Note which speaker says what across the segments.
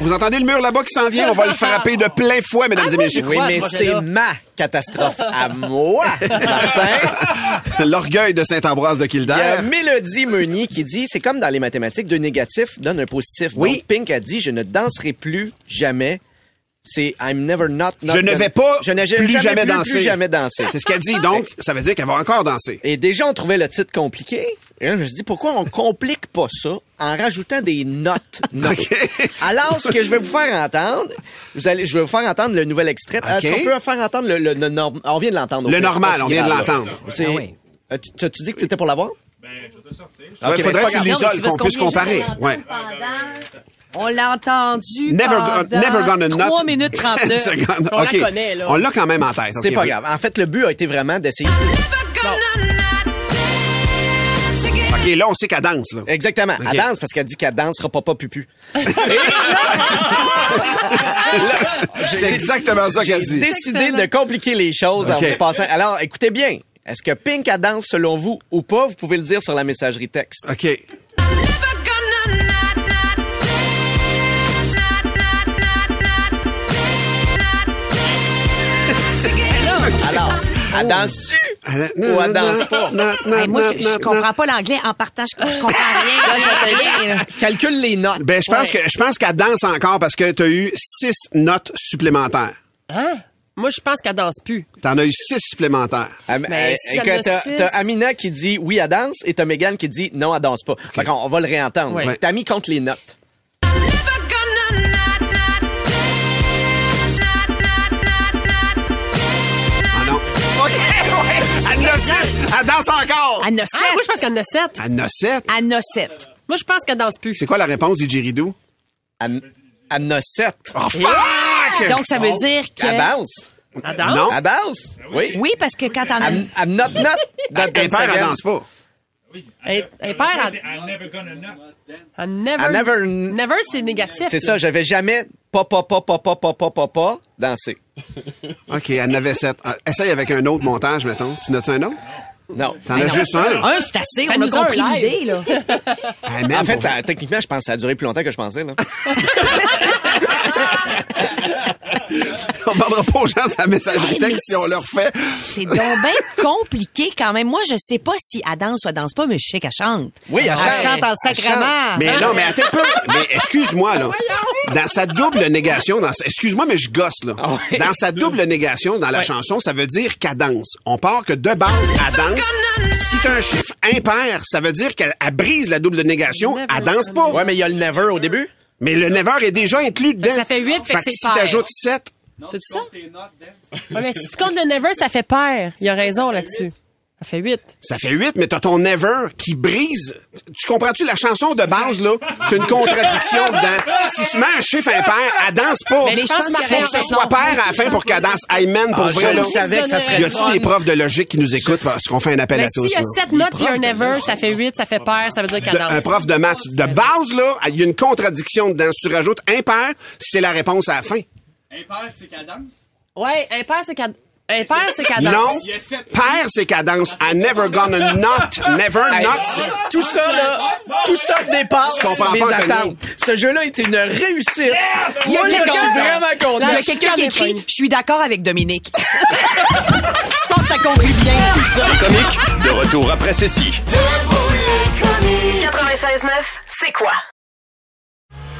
Speaker 1: Vous entendez le mur là-bas qui s'en vient? On va le frapper de plein fouet, mesdames et messieurs.
Speaker 2: Oui, mais c'est ma catastrophe à moi, Martin.
Speaker 1: L'orgueil de Saint-Ambroise de
Speaker 2: Il y a
Speaker 1: Kildare.
Speaker 2: Mélodie Meunier qui dit, c'est comme dans les mathématiques, deux négatifs donnent un positif.
Speaker 1: Oui.
Speaker 2: Donc, Pink a dit, je ne danserai plus jamais. C'est I'm never not, not
Speaker 1: Je ne vais pas
Speaker 2: je
Speaker 1: plus jamais
Speaker 2: plus,
Speaker 1: danser.
Speaker 2: plus jamais danser.
Speaker 1: C'est ce qu'elle dit, donc ça veut dire qu'elle va encore danser.
Speaker 2: Et déjà, on trouvait le titre compliqué. Et là, je me suis dit, pourquoi on complique pas ça en rajoutant des notes? Alors, ce que je vais vous faire entendre, vous allez, je vais vous faire entendre le nouvel extrait. Est-ce
Speaker 1: OK.
Speaker 2: qu'on peut faire entendre le, le- le norm- On vient de l'entendre.
Speaker 1: Le normal, on vient de l'entendre.
Speaker 2: C'est- Euh, tu, tu- dis que c'était pour l'avoir? Ben, je vais te sortir.
Speaker 1: Il faudrait que tu l'isoles, qu'on puisse comparer. Ouais.
Speaker 3: On l'a entendu
Speaker 1: Never,
Speaker 3: pendant
Speaker 1: never gonna not.
Speaker 3: 3 minutes 39.
Speaker 1: Seconde.
Speaker 4: On la
Speaker 1: OK.
Speaker 4: connaît, là.
Speaker 1: On l'a quand même en tête.
Speaker 2: C'est pas
Speaker 1: oui.
Speaker 2: grave. En fait, le but a été vraiment d'essayer.
Speaker 1: OK, là, on sait qu'elle danse. Là.
Speaker 2: Exactement. Elle danse parce qu'elle dit qu'elle dansera papa pupu.
Speaker 1: C'est exactement ça qu'elle
Speaker 2: J'ai
Speaker 1: dit.
Speaker 2: décidé de compliquer les choses en passant. Alors, écoutez bien. Est-ce que Pink a danse selon vous ou pas? Vous pouvez le dire sur la messagerie texte.
Speaker 1: OK.
Speaker 2: Alors, elle danse-tu? Ou elle danse pas?
Speaker 3: Moi, je comprends pas l'anglais. En partant, je, comprends rien. Là.
Speaker 2: Calcule les notes.
Speaker 1: Ben, je pense que je pense qu'elle danse encore parce que tu as eu six notes supplémentaires.
Speaker 4: Moi, je pense qu'elle danse plus.
Speaker 1: T'en as eu six supplémentaires.
Speaker 2: Ah,
Speaker 4: Mais
Speaker 2: euh,
Speaker 4: si
Speaker 2: t'as Amina qui dit oui, elle danse et t'as Megan qui dit non, elle danse pas. Fait qu'on on va le réentendre.
Speaker 4: Ouais.
Speaker 2: T'as mis contre les notes.
Speaker 1: Six. Elle danse encore.
Speaker 3: Elle en a
Speaker 4: Ah, moi, je pense
Speaker 3: sept.
Speaker 4: qu'elle en a sept.
Speaker 1: Elle en a sept?
Speaker 3: Elle en a sept.
Speaker 4: Moi, je pense qu'elle danse plus.
Speaker 1: C'est quoi la réponse, Didgeridoo?
Speaker 2: Elle, elle en a sept.
Speaker 1: Oh, fuck!
Speaker 3: Donc, ça veut dire que...
Speaker 2: Elle danse.
Speaker 4: Elle danse?
Speaker 1: Non.
Speaker 2: Elle danse. Oui.
Speaker 3: Oui, parce que quand.
Speaker 2: Elle, elle note note. dans- dans
Speaker 1: Impère, elle danse pas.
Speaker 4: Elle, elle perd. Elle, elle never.
Speaker 2: Elle never-
Speaker 4: Never, c'est négatif.
Speaker 2: C'est ça, j'avais jamais pas, pas, pas, pas, pas, pas, pas, pas, pas dansé.
Speaker 1: OK, elle en avait sept. Ah, essaye avec un autre montage, mettons. Tu notes un autre?
Speaker 2: Non.
Speaker 1: T'en as juste un.
Speaker 3: Un, c'est assez. On a compris l'idée, là.
Speaker 1: Ah,
Speaker 2: En fait, ça- techniquement, je pense que ça a duré plus longtemps que je pensais. Là.
Speaker 1: on demandera pas aux gens sa messagerie
Speaker 3: Hey, mais
Speaker 1: texte si on leur fait.
Speaker 3: C'est donc bien compliqué quand même. Moi, je sais pas si elle danse ou elle danse pas, mais je sais qu'elle chante.
Speaker 2: Oui, elle chante.
Speaker 3: chante en
Speaker 2: Elle
Speaker 3: sacrement.
Speaker 1: Mais non, mais attends un peu. Mais excuse-moi, là. Dans sa double négation, dans sa- excuse-moi, mais je gosse, là.
Speaker 2: Ah ouais.
Speaker 1: Dans sa double négation, dans la chanson, ça veut dire qu'elle danse. On part que de base, elle danse. Si t'as un chiffre impair, ça veut dire qu'elle elle brise la double négation. Elle danse pas.
Speaker 2: Ouais, mais il y a le never au début.
Speaker 1: Mais le never est déjà inclus dedans.
Speaker 4: ça fait huit, fait que c'est
Speaker 1: si t'ajoutes 7,
Speaker 4: C'est ça? Ouais, mais si tu comptes le never, ça fait pair. Il a raison là-dessus. Ça fait huit.
Speaker 1: ça fait 8, mais t'as ton never qui brise. Tu comprends-tu la chanson de base, là? T'as une contradiction dedans. Si tu mets un chiffre impair, elle danse pas.
Speaker 4: Mais je pense qu'il y
Speaker 1: faut que ce soit pair à la fin pour qu'elle danse. Man, pour
Speaker 2: Ah,
Speaker 1: vrai,
Speaker 2: je
Speaker 1: là.
Speaker 2: savais que ça serait
Speaker 1: Y a-tu des profs de logique qui nous écoutent? Parce qu'on fait un appel
Speaker 4: Mais
Speaker 1: à tous?
Speaker 4: s'il y a
Speaker 1: là?
Speaker 4: sept notes puis un never, ça fait huit, ça fait pair, ça veut dire qu'elle danse.
Speaker 1: un prof de maths. De base, là, il y a une contradiction dedans. Si tu rajoutes impair, c'est la réponse à la fin.
Speaker 4: Ouais, impair, c'est qu'elle impair, c'est qu'elle danse.
Speaker 1: Non. Pair, c'est cadence. I never gonna not. Never
Speaker 2: Hey,
Speaker 1: not. c'est-
Speaker 2: tout ça, là, tout ça dépasse mes
Speaker 1: pas,
Speaker 2: attentes. Ce jeu-là était une réussite.
Speaker 3: Il y a quelqu'un-
Speaker 2: je suis vraiment
Speaker 3: Il
Speaker 2: content.
Speaker 3: y a quelqu'un qui écrit. Je suis d'accord avec Dominique. Je pense que ça conclut bien tout ça.
Speaker 5: Comique, de retour après ceci.
Speaker 6: 96.9, c'est quoi?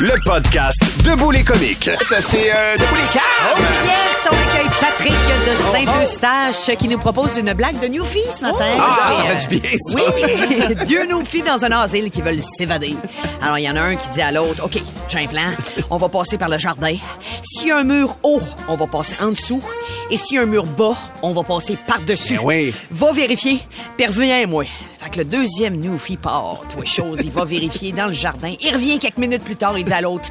Speaker 5: Le podcast Debout les comiques.
Speaker 1: C'est euh, Debout les
Speaker 3: Oh yes, on accueille Patrick de Saint-Eustache qui nous propose une blague de Newfie ce matin.
Speaker 1: Ah, ça
Speaker 3: euh,
Speaker 1: fait du bien, ça.
Speaker 3: Oui, deux Newfies dans un asile qui veulent s'évader. Alors, il y en a un qui dit à l'autre, OK, j'ai un plan, on va passer par le jardin. S'il y a un mur haut, on va passer en dessous. Et s'il y a un mur bas, on va passer par-dessus.
Speaker 1: Ben oui.
Speaker 3: Va vérifier, puis reviens-moi. Fait que le deuxième Newfie part, toi chose, il va vérifier dans le jardin. Il revient quelques minutes plus tard, il dit à l'autre,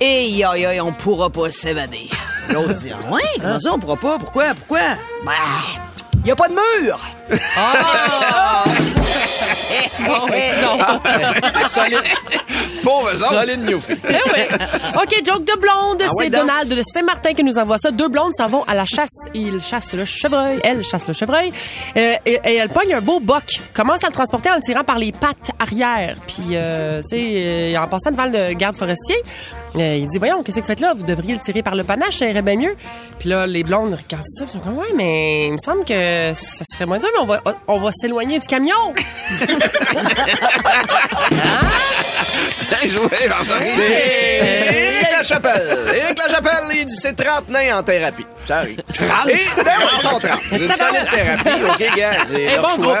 Speaker 3: Hey, aïe, aïe, on pourra pas s'évader. L'autre dit, ouais, comment ça, on pourra pas? Pourquoi? Pourquoi? Ben, il y a pas de mur!
Speaker 1: Pauvres autres.
Speaker 2: solide Newfie.
Speaker 4: Eh ouais. OK, joke de blonde.
Speaker 2: Ah
Speaker 4: c'est. Donald de Saint-Martin qui nous envoie ça. Deux blondes s'en vont à la chasse. Ils chassent le chevreuil. Elle chasse le chevreuil. Euh, et, et elle pogne un beau boc. Commence à le transporter en le tirant par les pattes arrière. Puis, euh, tu sais, euh, en passant devant le garde forestier, euh, il dit, voyons, qu'est-ce que vous faites là? Vous devriez le tirer par le panache, ça irait bien mieux. Puis là, les blondes regardent ça, ils sont comme, ouais, mais il me semble que ça serait moins dur, mais on va, on va s'éloigner du camion.
Speaker 1: Bien joué.
Speaker 2: C'est Éric Lachapelle. Éric Lachapelle, il dit c'est 30 nains en thérapie. Ça arrive. 30? Et, oui, ils sont 30. C'est une thérapie, OK, gars? C'est leur
Speaker 4: bon
Speaker 2: choix.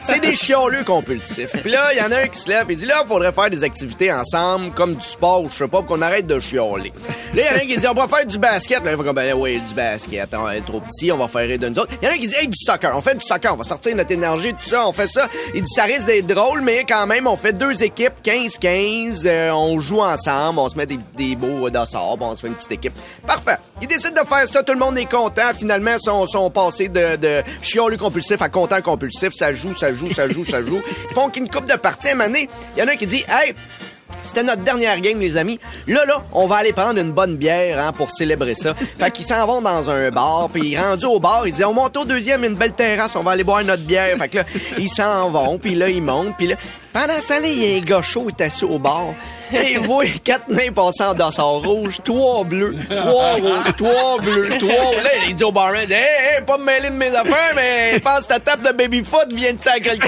Speaker 2: C'est des chioleux compulsifs. Puis là, il y en a un qui se lève et dit là, il faudrait faire des activités ensemble, comme du sport, je sais pas, pour qu'on arrête de chioler. Là, il y en a un qui dit on va faire du basket. Là, il ben oui, du basket. On est trop petit, on va faire rire de nous autres. Il y en a un qui dit hey, du soccer. On fait du soccer, on va sortir notre énergie, tout ça, on fait ça. Il dit ça risque d'être drôle, mais quand même, on fait deux équipes, 15-15, euh, on joue ensemble, on se met des, des beaux euh, dossards, bon, on se fait une petite équipe. Parfait. Il décide de faire ça, tout le monde est content. Finalement, son, son passé de, de compulsif à content compulsif, ça joue, ça joue, ça joue, ça joue. Ils font qu'une coupe de parties à Il y en a un qui dit Hey, c'était notre dernière game, les amis. Là, là, on va aller prendre une bonne bière hein, pour célébrer ça. Fait qu'ils s'en vont dans un bar, puis rendu au bar, ils disent on monte au deuxième, une belle terrasse, on va aller boire notre bière. Fait que là, ils s'en vont, puis là, ils montent, puis là, pendant ce temps-là, il y a un gars chaud qui est assis au bar. Et il voit quatre nains passer en dossard rouge, trois bleus, trois rouges, trois bleus, trois... Là, il dit au barman, hey, hey, pas me mêler de mes affaires, mais pense ta table de baby-foot vient de sacrer le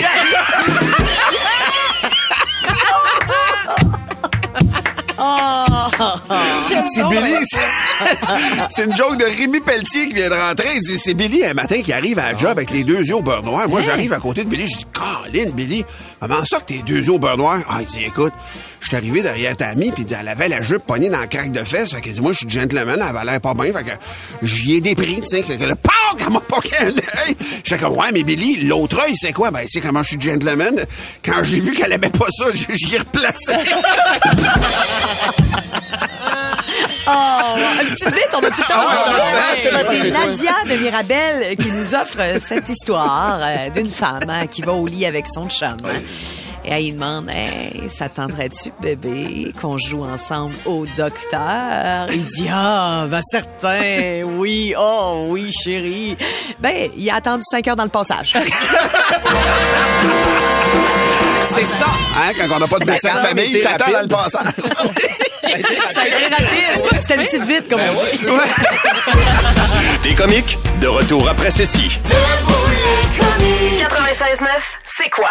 Speaker 1: C'est Billy. c'est- une joke de Rémi Pelletier qui vient de rentrer. Il dit, c'est Billy un matin qui arrive à la job avec les deux yeux au beurre noir. Moi, j'arrive à côté de Billy. Je dis, Colin, Billy, comment ça que tes deux yeux au beurre noir? Ah, il dit, écoute, je suis arrivé derrière ta amie, puis elle avait la jupe pognée dans le craque de fesses. Fait qu'elle dit, moi, je suis gentleman, elle avait l'air pas bien. Fait que j'y ai des prix, tu sais. Fait que PAC, elle m'a poqué un œil. J'étais comme, ouais, mais Billy, l'autre œil, c'est quoi? Ben, c'est comment je suis gentleman. Quand j'ai vu qu'elle aimait pas ça, j'y ai replacé.
Speaker 3: Oh, une petite vite, on a-tu le temps?
Speaker 1: Ah ouais, on a temps,
Speaker 2: c'est.
Speaker 3: Nadia de Mirabel qui nous offre cette histoire euh, d'une femme hein, qui va au lit avec son chum. Et elle lui demande, hey, ça tenterait-tu, bébé, qu'on joue ensemble au docteur? Il dit, ah, ben certain, oui, oh oui, chérie. Ben, il a attendu cinq heures dans le passage.
Speaker 1: C'est ça, hein, quand on n'a pas de médecin de famille, t'attends dans le passage.
Speaker 3: ça a été rapide. C'était une petite vite, comme on dit.
Speaker 5: Des comiques, de retour après ceci.
Speaker 6: 96.9, c'est quoi?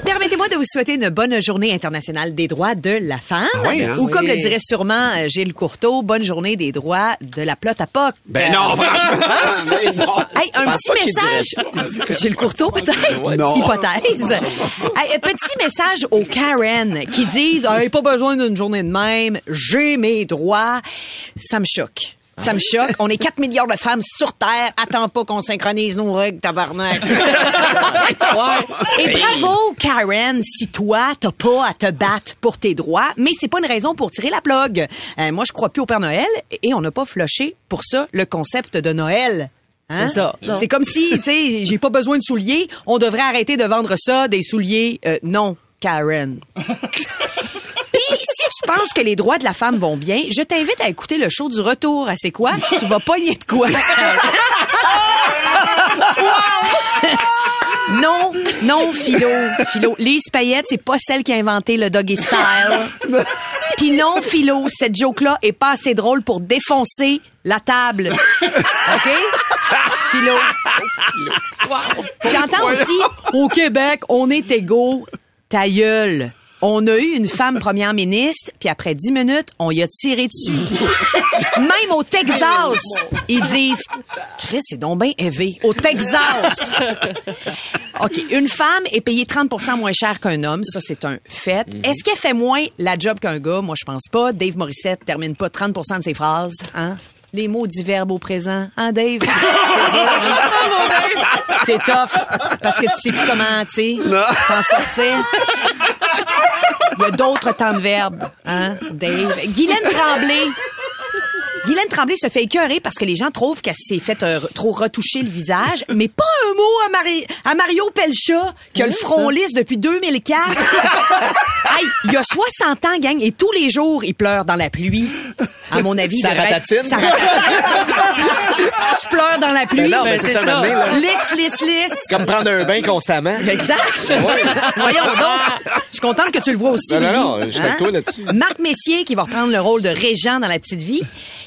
Speaker 3: Permettez-moi de vous souhaiter une bonne journée internationale des droits de la femme.
Speaker 1: Ah oui, hein?
Speaker 3: Ou comme
Speaker 4: Oui.
Speaker 3: le dirait sûrement euh, Gilles Courteau, bonne journée des droits de la plotte à poc.
Speaker 1: Ben non, franchement. Non.
Speaker 3: Hey, un petit message. Gilles Courteau, peut-être?
Speaker 1: Non.
Speaker 3: Hypothèse. Hey, un petit message aux Karen qui disent hey, pas besoin d'une journée de même, j'ai mes droits. Ça me choque. Ça me choque. On est 4 milliards de femmes sur Terre. Attends pas qu'on synchronise nos règles, tabarnak. Et bravo, Karen, si toi, t'as pas à te battre pour tes droits, mais c'est pas une raison pour tirer la plug. Euh, moi, je crois plus au Père Noël et on n'a pas flushé pour ça le concept de Noël. Hein?
Speaker 4: C'est ça.
Speaker 3: C'est comme si, tu sais, j'ai pas besoin de souliers. On devrait arrêter de vendre ça, des souliers. Euh, non, Karen. Si tu penses que les droits de la femme vont bien, je t'invite à écouter le show du retour à C'est quoi? Tu vas pogner de quoi? non, Non, Philo. Philo. Lise Payette, c'est pas celle qui a inventé le doggy style. Puis non, Philo, cette joke-là est pas assez drôle pour défoncer la table. OK? Philo. J'entends aussi, au Québec, on est égaux. Ta gueule. On a eu une femme première ministre, puis après dix minutes, on y a tiré dessus. Même au Texas, ils disent Chris, c'est donc bien élevé. Au Texas. OK, une femme est payée 30% moins cher qu'un homme, ça c'est un fait. Est-ce qu'elle fait moins la job qu'un gars? Moi je pense pas. Dave Morissette termine pas 30% de ses phrases, hein? Les mots du verbe au présent. Hein, Dave? C'est hein? Tough. Parce que tu sais plus comment, tu sais, t'en sortir. Il y a d'autres temps de verbe, hein, Dave? Guylaine Tremblay. Guylaine Tremblay se fait écœurer parce que les gens trouvent qu'elle s'est fait euh, trop retoucher le visage, mais pas un mot à, Mari- à Mario Pelcha, qui a le front lisse depuis 2004. hey, il a 60 ans, gang, et tous les jours, il pleure dans la pluie. À mon avis,
Speaker 2: Ça ratatine?
Speaker 3: Ça ratatine. tu pleures dans la pluie.
Speaker 2: Ben non, ben c'est ça, là.
Speaker 3: Lisse, lisse, lisse.
Speaker 2: Comme prendre un bain constamment.
Speaker 3: Exact. Voyons donc. Je suis contente que tu le vois aussi.
Speaker 2: Non, non, non, je suis avec
Speaker 3: Hein?
Speaker 2: toi là-dessus.
Speaker 3: Marc Messier qui va reprendre le rôle de Régent dans La Petite Vie.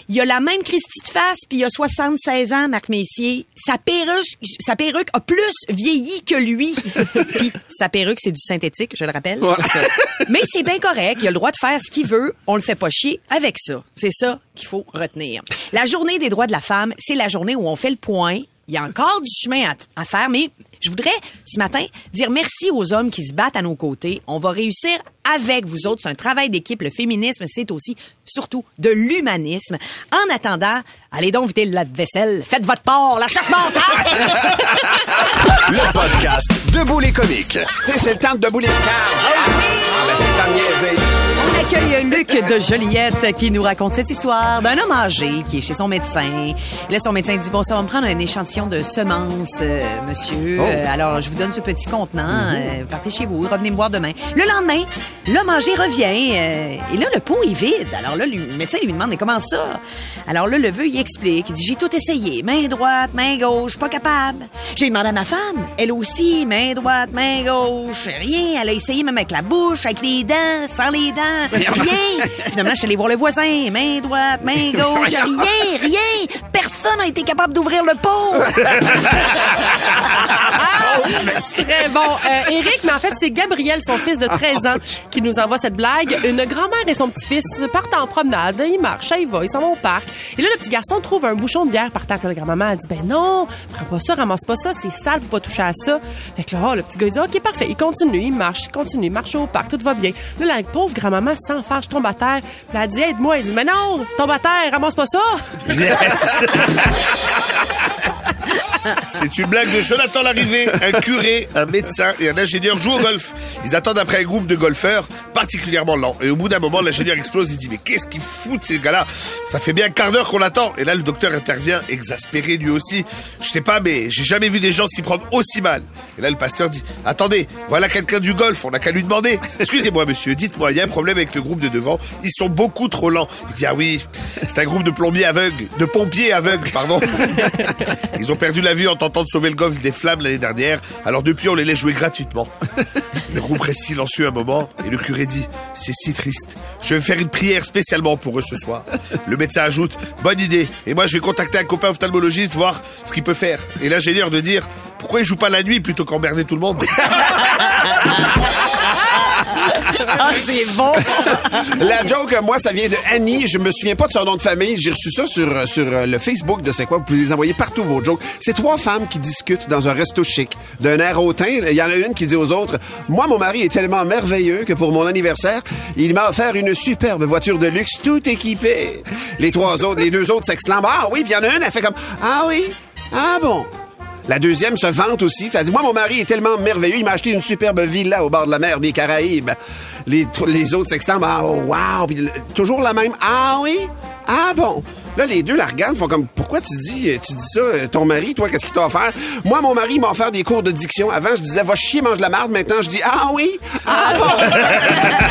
Speaker 3: Il a la même Christie de face, puis il a 76 ans, Marc Messier. Sa perruque, sa perruque a plus vieilli que lui. puis sa perruque, c'est du synthétique, je le rappelle. Mais c'est bien correct. Il a le droit de faire ce qu'il veut. On le fait pas chier avec ça. C'est ça qu'il faut retenir. La journée des droits de la femme, c'est la journée où on fait le point. Il y a encore du chemin à, à faire, mais je voudrais, ce matin, dire merci aux hommes qui se battent à nos côtés. On va réussir avec vous autres. C'est un travail d'équipe. Le féminisme, c'est aussi, surtout, de l'humanisme. En attendant, allez donc vider la vaisselle. Faites votre part. La chasse mentale!
Speaker 5: Le podcast Debout les comiques.
Speaker 1: C'est le temps de debout les cartes. Ah, ben, c'est le temps de niaiser.
Speaker 3: On accueille Luc de Joliette qui nous raconte cette histoire d'un homme âgé qui est chez son médecin. Là, son médecin dit, bon, ça va me prendre un échantillon de semences, euh, monsieur. Euh, alors, je vous donne ce petit contenant. Euh, partez chez vous, revenez me voir demain. Le lendemain, l'homme âgé revient. et là, le pot est vide. Alors là, le médecin lui demande, mais comment ça? Alors là, le vœu, il explique. Il dit, j'ai tout essayé. Main droite, main gauche, pas capable. J'ai demandé à ma femme. Elle aussi, main droite, main gauche. Rien. Elle a essayé même avec la bouche, avec les dents, sans les dents. Rien. Finalement, je suis allée voir le voisin. Main droite, main gauche. Rien, rien. Personne n'a été capable d'ouvrir le pot.
Speaker 4: Très bon. Euh, Eric, mais en fait, c'est Gabriel, son fils de 13 ans, qui nous envoie cette blague. Une grand-mère et son petit-fils partent en promenade. Ils marchent, ils vont, ils s'en vont au parc. Et là, le petit garçon trouve un bouchon de bière par terre. Puis la grand-maman a dit, ben non, prends pas ça, ramasse pas ça, c'est sale, faut pas toucher à ça. Fait que là, oh, le petit gars, il dit, OK, parfait. Il continue, il marche, il continue, il marche au parc, tout va bien. Là, la pauvre grand-maman s'enfarge, tombe à terre. Puis elle dit, aide-moi. Elle dit, mais non, tombe à terre, ramasse pas ça.
Speaker 7: C'est une blague de Jonathan Larrivé. Un curé, un médecin et un ingénieur jouent au golf. Ils attendent après un groupe de golfeurs particulièrement lents. Et au bout d'un moment, l'ingénieur explose. Il dit, mais qu'est-ce qu'ils foutent ces gars-là? Ça fait bien un quart d'heure qu'on attend. Et là, le docteur intervient, exaspéré lui aussi. Je sais pas, mais j'ai jamais vu des gens s'y prendre aussi mal. Et là, le pasteur dit, attendez, voilà quelqu'un du golf. On n'a qu'à lui demander. Excusez-moi, monsieur, dites-moi, il y a un problème avec le groupe de devant. Ils sont beaucoup trop lents. Il dit, ah oui, c'est un groupe de plombiers aveugles, de pompiers aveugles, pardon. Ils ont perdu la vue en tentant de sauver le golf des flammes l'année dernière. Alors depuis, on les laisse jouer gratuitement. Le groupe reste silencieux un moment et le curé dit C'est si triste. Je vais faire une prière spécialement pour eux ce soir. Le médecin ajoute Bonne idée. Et moi, je vais contacter un copain ophtalmologiste, voir ce qu'il peut faire. Et l'ingénieur de dire Pourquoi il joue pas la nuit plutôt qu'emmerder tout le monde?
Speaker 3: Ah, c'est bon.
Speaker 1: La joke, moi, ça vient de Annie. Je me souviens pas de son nom de famille. J'ai reçu ça sur, euh, euh, le Facebook de C'est quoi? Vous pouvez les envoyer partout, vos jokes. C'est trois femmes qui discutent dans un resto chic. D'un air hautain, il y en a une qui dit aux autres, moi, mon mari est tellement merveilleux que pour mon anniversaire, il m'a offert une superbe voiture de luxe tout équipée. Les trois autres, les deux autres s'exclament, ah oui, puis il y en a une, elle fait comme, ah oui, ah bon? La deuxième se vante aussi. Ça dit, moi, mon mari est tellement merveilleux, il m'a acheté une superbe villa au bord de la mer des Caraïbes. Les, tr- les autres s'exclament, ah, oh, wow. Puis toujours la même, ah oui, ah bon? Là, les deux la regardent, font comme, pourquoi tu dis, euh, tu dis ça? euh, Ton mari, toi, qu'est-ce qu'il t'a offert? Moi, mon mari m'a offert des cours de diction. Avant, je disais, va chier, mange de la marde. Maintenant, je dis, ah oui? Ah bon?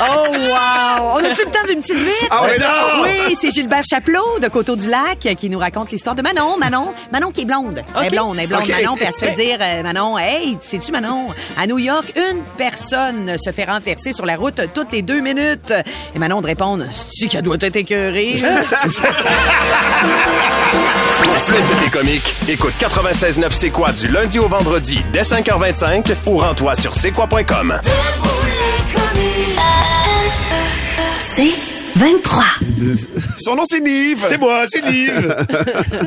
Speaker 3: Oh, wow! On a-tu le temps d'une petite vite?
Speaker 1: Ah oui, non!
Speaker 3: Oui, c'est Gilbert Chapelot de Coteau-du-Lac qui nous raconte l'histoire de Manon. Manon, Manon qui est blonde. Elle est blonde, elle est blonde. Manon. Puis elle se fait dire, euh, Manon, hey, sais-tu, Manon, à New York, une personne se fait renverser sur la route toutes les deux minutes. Et Manon de répondre, tu qu'elle doit être écœurée.
Speaker 5: Plus de tes comiques, écoute 96.9 C'est quoi du lundi au vendredi dès 5h25 ou rends-toi sur c'est quoi.com.
Speaker 6: C'est 23.
Speaker 1: Son nom, c'est Nive.
Speaker 7: C'est moi, c'est Nive.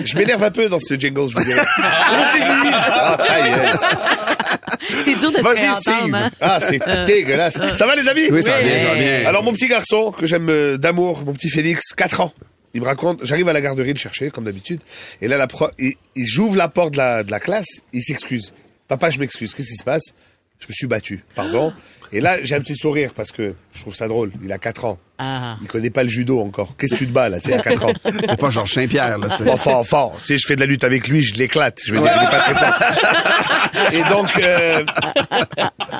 Speaker 7: je m'énerve un peu dans ce jingle, je vous dirais. Oh, c'est Nive. Ah, aïe.
Speaker 3: c'est dur de se réentendre,
Speaker 7: Steve.
Speaker 3: hein?
Speaker 7: Ah, c'est dégueulasse. Ça va, les amis?
Speaker 1: Oui, ça va bien, ça va bien.
Speaker 7: Alors, mon petit garçon, que j'aime euh, d'amour, mon petit Félix, 4 ans. Il me raconte, j'arrive à la garderie le chercher, comme d'habitude. Et là, la pro, il, il- j'ouvre la porte de la, de la classe, il s'excuse. Papa, je m'excuse. Qu'est-ce qui se passe? Je me suis battu. Pardon. Et là, j'ai un petit sourire parce que je trouve ça drôle. Il a 4 ans.
Speaker 3: Ah.
Speaker 7: Il connaît pas le judo encore. Qu'est-ce que tu te bats, là, tu sais, à 4 ans?
Speaker 1: C'est pas Georges Saint-Pierre, là. c'est-
Speaker 7: Fort, fort. Tu sais, je fais de la lutte avec lui, je l'éclate. Je veux dire, il est pas très fort. Et donc, euh,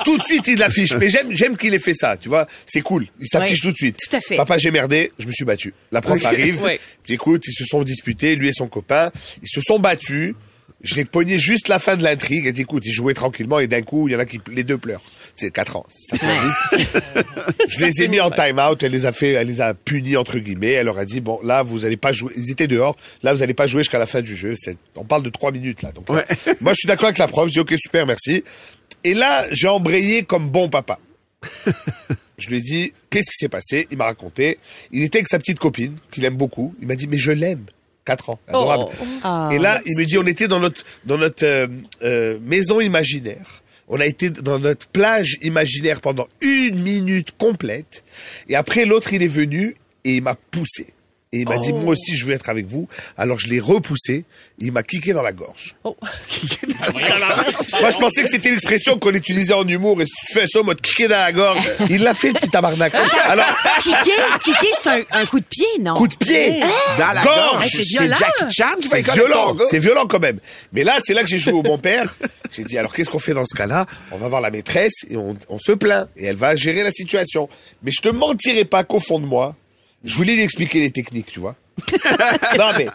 Speaker 7: tout de suite, il l'affiche. Mais j'aime, j'aime qu'il ait fait ça, tu vois. C'est cool. Il s'affiche tout de suite.
Speaker 3: tout à fait.
Speaker 7: Papa, j'ai merdé, je me suis battu. La prof arrive.
Speaker 4: Oui.
Speaker 7: Puis écoute, ils se sont disputés, lui et son copain. Ils se sont battus. Je l'ai pogné juste la fin de l'intrigue. Elle dit, écoute, ils jouaient tranquillement et d'un coup, il y en a qui, les deux pleurent. C'est 4 ans. Ça fait vite. Je les ai mis en time-out. Elle les a fait, elle les a punis, entre guillemets. Elle leur a dit, bon, là, vous allez pas jouer. Ils étaient dehors. Là, vous allez pas jouer jusqu'à la fin du jeu. C'est, on parle de 3 minutes, là. Donc, là, moi, je suis d'accord avec la prof. Je dis, OK, super, merci. Et là, j'ai embrayé comme bon papa. Je lui ai dit, qu'est-ce qui s'est passé? Il m'a raconté. Il était avec sa petite copine, qu'il aime beaucoup. Il m'a dit, mais je l'aime. 4 ans. Adorable.
Speaker 3: Ah,
Speaker 7: Et là, il me dit, on était dans notre, dans notre euh, euh, maison imaginaire. On a été dans notre plage imaginaire pendant une minute complète. Et après, l'autre, il est venu et il m'a poussé. Et il m'a dit, moi aussi, je veux être avec vous. Alors, je l'ai repoussé. Il m'a kické dans la gorge. Moi, je pensais que c'était l'expression qu'on utilisait en humour. Et si tu fais ça, moi, te kicker dans la gorge. Il l'a fait, le petit tabarnak. Alors,
Speaker 3: Kicker, kicker, c'est un, un coup de pied, non?
Speaker 7: coup de pied.
Speaker 1: Dans la
Speaker 7: Gorge.
Speaker 1: gorge.
Speaker 7: Hey,
Speaker 3: c'est violent.
Speaker 1: Jackie Chan qui va
Speaker 7: C'est
Speaker 1: écoler ton
Speaker 7: violent,
Speaker 1: gars.
Speaker 7: c'est violent quand même. Mais là, c'est là que j'ai joué au bon père. J'ai dit, alors qu'est-ce qu'on fait dans ce cas-là? On va voir la maîtresse et on, on se plaint. Et elle va gérer la situation. Mais je te mentirai pas qu'au fond de moi, je voulais lui expliquer les techniques, tu vois. non mais,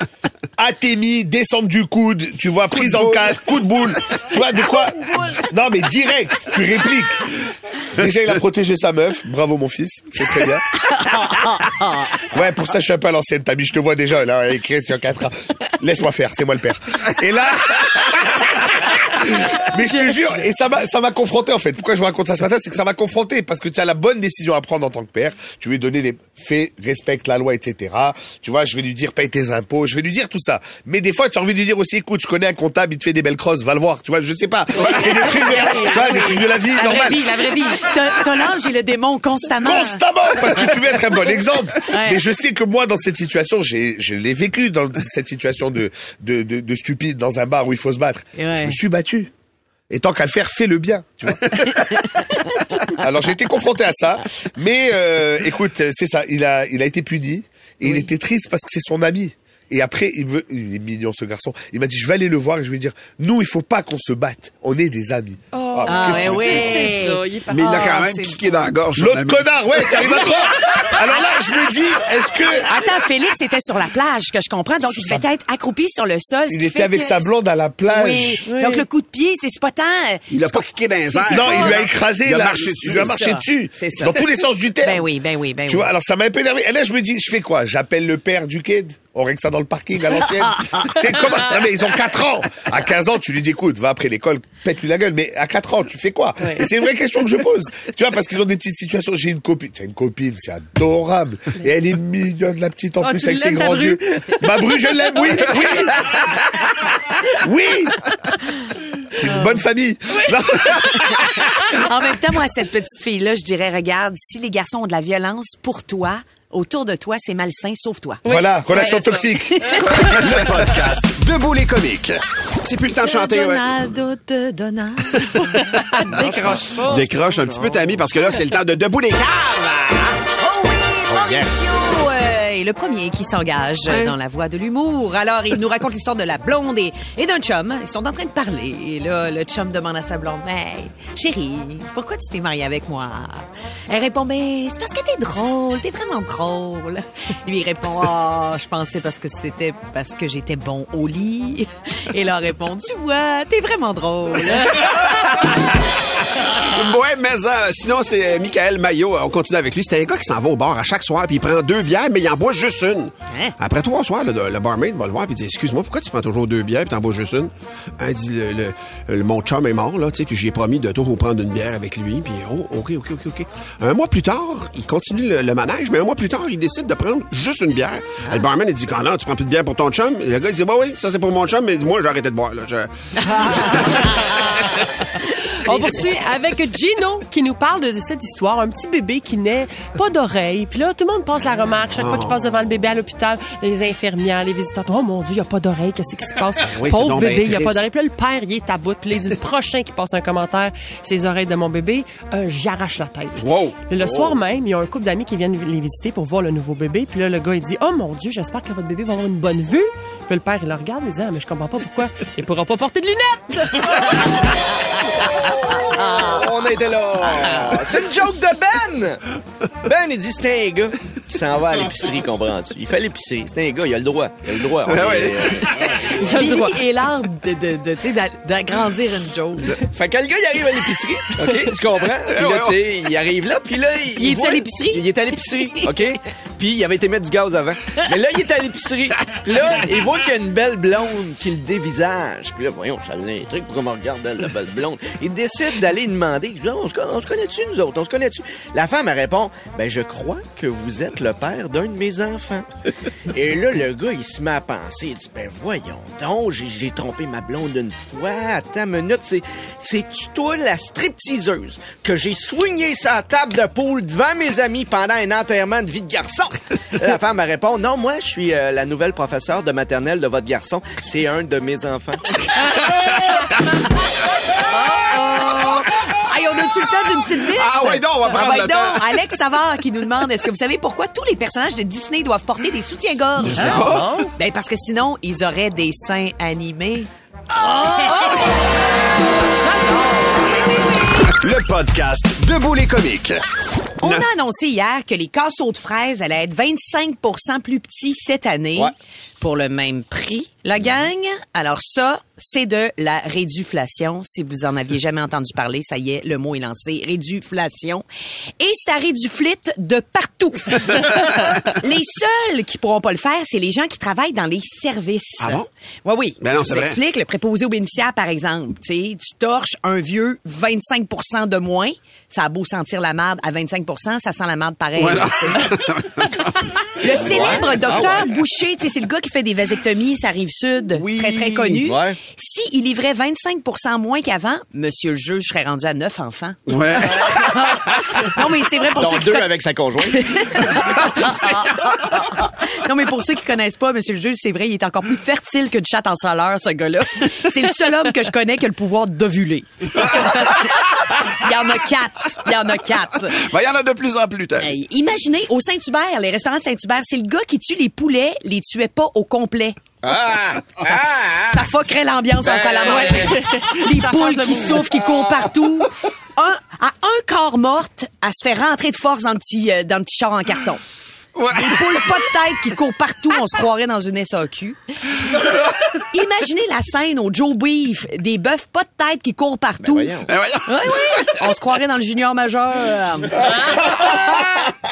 Speaker 7: atémie, descente du coude, tu vois, prise en quatre, coup de boule. Tu vois, de quoi Non mais direct, tu répliques. Déjà, il a protégé sa meuf. Bravo mon fils, c'est très bien. Ouais, pour ça, je suis un peu à l'ancienne, Tami. Je te vois déjà, là, avec Christian 4 ans. Laisse-moi faire, c'est moi le père. Et là... Mais je te jure, et ça m'a, ça m'a confronté, en fait. Pourquoi je vous raconte ça ce matin? C'est que ça m'a confronté, parce que tu as la bonne décision à prendre en tant que père. Tu lui donner les faits, respecte la loi, etc. Tu vois, je vais lui dire, paye tes impôts, je vais lui dire tout ça. Mais des fois, tu as envie de lui dire aussi, écoute, je connais un comptable, il te fait des belles crosses, va le voir. Tu vois, je sais pas. C'est des trucs, de, tu vois, des trucs de la vie
Speaker 4: La vraie vie, la vraie vie.
Speaker 3: T'as t'as l'ange et le démon constamment.
Speaker 7: Constamment, parce que tu veux être un bon exemple.
Speaker 3: Ouais.
Speaker 7: Mais je sais que moi, dans cette situation, j'ai, je l'ai vécu dans cette situation de, de, de, de stupide dans un bar où il faut se battre.
Speaker 3: Ouais.
Speaker 7: Je me suis battu. Et tant qu'à le faire, fais le bien, tu vois. Alors j'ai été confronté à ça, mais euh, écoute, c'est ça. Il a, il a été puni et il était triste parce que c'est son ami. Et après, il veut, il est mignon ce garçon. Il m'a dit, je vais aller le voir et je vais lui dire, nous, il faut pas qu'on se batte. On est des amis. Ah, mais
Speaker 3: Ah, ouais,
Speaker 7: tu fais
Speaker 4: C'est ça, il est pas...
Speaker 1: Mais il
Speaker 3: Ah,
Speaker 1: quand même
Speaker 3: c'est
Speaker 1: kické dans la gorge.
Speaker 7: L'autre connard, ouais, t'arrives à. Alors là, je me dis, est-ce que
Speaker 3: Attends, Félix était sur la plage, que je comprends. Donc, il devait être accroupi sur le sol.
Speaker 7: il était avec
Speaker 3: que-
Speaker 7: sa blonde à la plage?
Speaker 3: Oui. Donc, le coup de pied, c'est pas tant... euh,
Speaker 1: Il a pas kické dans les airs.
Speaker 7: Non, il lui a écrasé,
Speaker 1: Il a marché
Speaker 7: il
Speaker 1: dessus.
Speaker 7: lui a
Speaker 3: C'est
Speaker 7: marché
Speaker 3: ça.
Speaker 7: dessus. Dans tous les sens du terme.
Speaker 3: Ben oui, ben oui, ben
Speaker 7: Tu
Speaker 3: oui.
Speaker 7: vois, alors ça m'a un peu énervé. Et là, je me dis, je fais quoi? J'appelle le père du kid? On règle ça dans le parking à l'ancienne. c'est comment Non, mais ils ont 4 ans. À 15 ans, tu lui dis, écoute, va après l'école, pète-lui la gueule. Mais à 4 ans, tu fais quoi Et c'est une vraie question que je pose. Tu vois, parce qu'ils ont des petites situations. J'ai une copine. Tu as une copine, c'est adorable. Et elle est mignonne, la petite, en
Speaker 4: Oh,
Speaker 7: plus, avec ses grands yeux. Ma bru, je l'aime, oui, oui. Oui. C'est une bonne famille. Non.
Speaker 3: En même temps, moi, cette petite fille-là, je dirais, regarde, si les garçons ont de la violence pour toi, autour de toi, c'est malsain, sauf toi.
Speaker 7: Voilà, relation
Speaker 4: Ouais,
Speaker 7: toxique.
Speaker 5: Le podcast Debout les comiques.
Speaker 1: C'est plus le temps de chanter, ouais.
Speaker 3: Donald, de Donald.
Speaker 4: Décroche pas.
Speaker 1: Décroche un petit peu, Tammy, parce que là, c'est le temps de Debout les caves.
Speaker 3: Oh oui, est le premier qui s'engage
Speaker 1: Ouais.
Speaker 3: dans la voie de l'humour. Alors, il nous raconte l'histoire de la blonde et, et d'un chum. Ils sont en train de parler. Et là, le chum demande à sa blonde, Hey, chérie, pourquoi tu t'es mariée avec moi? Elle répond, mais c'est parce que t'es drôle, t'es vraiment drôle. Lui, il répond, ah, je pensais parce que c'était parce que j'étais bon au lit. Et là, elle répond, tu vois, t'es vraiment drôle.
Speaker 1: Ouais, mais euh, sinon, c'est euh, Michael Maillot. On continue avec lui. C'est un gars qui s'en va au bar à chaque soir, puis il prend deux bières, mais il en boit juste une.
Speaker 3: Hein?
Speaker 1: Après trois soirs, le, le barmaid va le voir, puis il dit Excuse-moi, pourquoi tu prends toujours deux bières, puis t'en bois juste une? Hein, Il dit le, le- le- Mon chum est mort, là, tu sais, puis j'ai promis de toujours prendre une bière avec lui, puis oh, OK, OK, OK, OK. Un mois plus tard, il continue le, manège, mais un mois plus tard, il décide de prendre juste une bière. Le barman, il dit Quand non, tu prends plus de bière pour ton chum? Le gars, il dit Bah oui, ça c'est pour mon chum, mais moi, j'ai arrêté de boire, là. Je-
Speaker 4: On poursuit avec Gino qui nous parle de cette histoire. Un petit bébé qui naît, pas d'oreille. Puis là, tout le monde passe la remarque. Chaque fois qu'il passe devant le bébé à l'hôpital, les infirmières, les visiteurs, oh mon Dieu, il n'y a pas d'oreille. Qu'est-ce qui se passe?
Speaker 1: oui,
Speaker 4: Pauvre bébé, il n'y a pas d'oreille. Puis là, le père, il est à bout. Puis là, le prochain qui passe un commentaire, ses oreilles de mon bébé, euh, j'arrache la tête.
Speaker 1: Wow.
Speaker 4: Le, le soir même, il y a un couple d'amis qui viennent les visiter pour voir le nouveau bébé. Puis là, le gars, il dit, oh mon Dieu, j'espère que votre bébé va avoir une bonne vue. Puis le père, il le regarde, il dit, ah, mais je comprends pas pourquoi. Il pourra pas porter de lunettes.
Speaker 2: On était là. C'est une joke de Ben. Ben, il dit c'est un gars qui s'en va à l'épicerie, comprends-tu? Il fait l'épicerie. C'est un gars, il a le droit. Il a le droit. On
Speaker 1: Ah ouais.
Speaker 4: Il a le droit.
Speaker 3: Billy est l'art de, de, de, tu sais, d'a- d'agrandir une joke.
Speaker 2: Fait que le gars, il arrive à l'épicerie, OK? Tu comprends? Puis là, tu sais, il arrive là, puis là, il...
Speaker 3: Il est
Speaker 2: voit-
Speaker 3: à l'épicerie?
Speaker 2: Il est à l'épicerie, OK? Il avait été mettre du gaz avant. Mais là, il est à l'épicerie. Là, il voit qu'il y a une belle blonde qui le dévisage. Puis là, voyons, ça truc, pourquoi on regarde la belle blonde? Il décide d'aller demander. Il dit, on se, con- on se connaît-tu, nous autres? On se connaît-tu? La femme, répond, ben, je crois que vous êtes le père d'un de mes enfants. Et là, le gars, il se met à penser. Il dit, ben, voyons donc, j'ai, trompé ma blonde une fois. Attends une minute, c'est, c'est-tu toi la stripteaseuse que j'ai soigné sa table de poule devant mes amis pendant un enterrement de vie de garçon? La femme, elle répond, non, moi, je suis euh, la nouvelle professeure de maternelle de votre garçon. C'est un de mes enfants.
Speaker 3: Hey, on a-tu le temps d'une petite liste?
Speaker 1: Ah ouais, donc, on va prendre
Speaker 3: ouais,
Speaker 1: le
Speaker 3: donc.
Speaker 1: temps.
Speaker 3: Alex Savard qui nous demande, est-ce que vous savez pourquoi tous les personnages de Disney doivent porter des soutiens-gorge?
Speaker 1: Je sais pas.
Speaker 3: Ben, parce que sinon, ils auraient des seins animés.
Speaker 5: Le podcast Debout les comiques.
Speaker 3: On a annoncé hier que les casseaux de fraises allaient être 25% plus petits cette année
Speaker 2: Ouais.
Speaker 3: pour le même prix, la gang. Alors ça, c'est de la réduflation. Si vous en aviez jamais entendu parler, ça y est, le mot est lancé. Réduflation. Et ça réduflite de partout. les seuls qui pourront pas le faire, c'est les gens qui travaillent dans les services.
Speaker 1: Ah bon?
Speaker 3: Oui, oui.
Speaker 1: Ben
Speaker 3: Je vous explique, le préposé aux bénéficiaires, par exemple. Tu torches un vieux 25% de moins. Ça a beau sentir la merde à 25% ça sent la merde pareil.
Speaker 1: Voilà.
Speaker 3: Le célèbre docteur Boucher, c'est le gars qui fait des vasectomies, ça arrive sud,
Speaker 1: Oui.
Speaker 3: très très connu.
Speaker 2: Ouais.
Speaker 3: Si il livrait 25% moins qu'avant, monsieur le juge serait rendu à 9 enfants.
Speaker 1: Ouais.
Speaker 3: non mais c'est vrai pour ceux
Speaker 2: Donc
Speaker 3: qui
Speaker 2: deux
Speaker 3: con-
Speaker 2: avec sa conjointe.
Speaker 3: non, mais pour ceux qui connaissent pas, monsieur le juge, c'est vrai, il est encore plus fertile que de chat en soleur, ce gars-là. C'est le seul homme que je connais qui a le pouvoir d'ovuler. il y en a quatre. Il y en a quatre.
Speaker 1: Ben, il y en a de plus en plus.
Speaker 3: Hey, imaginez, au Saint-Hubert, les restaurants Saint-Hubert, c'est le gars qui tue les poulets, les tuait pas au complet.
Speaker 2: Ah!
Speaker 3: Ça, ça fuckerait l'ambiance en
Speaker 2: Ben,
Speaker 3: salle à manger. Les
Speaker 4: Ça
Speaker 3: poules qui souffrent, qui courent partout. Un, à un quart morte, elle se fait rentrer de force dans le petit, euh, dans le petit char en carton. Des poules pas de tête qui courent partout, on se croirait dans une SAQ. Imaginez la scène au Joe Beef, des bœufs pas de tête qui courent partout.
Speaker 2: voyons.
Speaker 1: Ben, voyons.
Speaker 3: Oui, oui. On se croirait dans le junior majeur.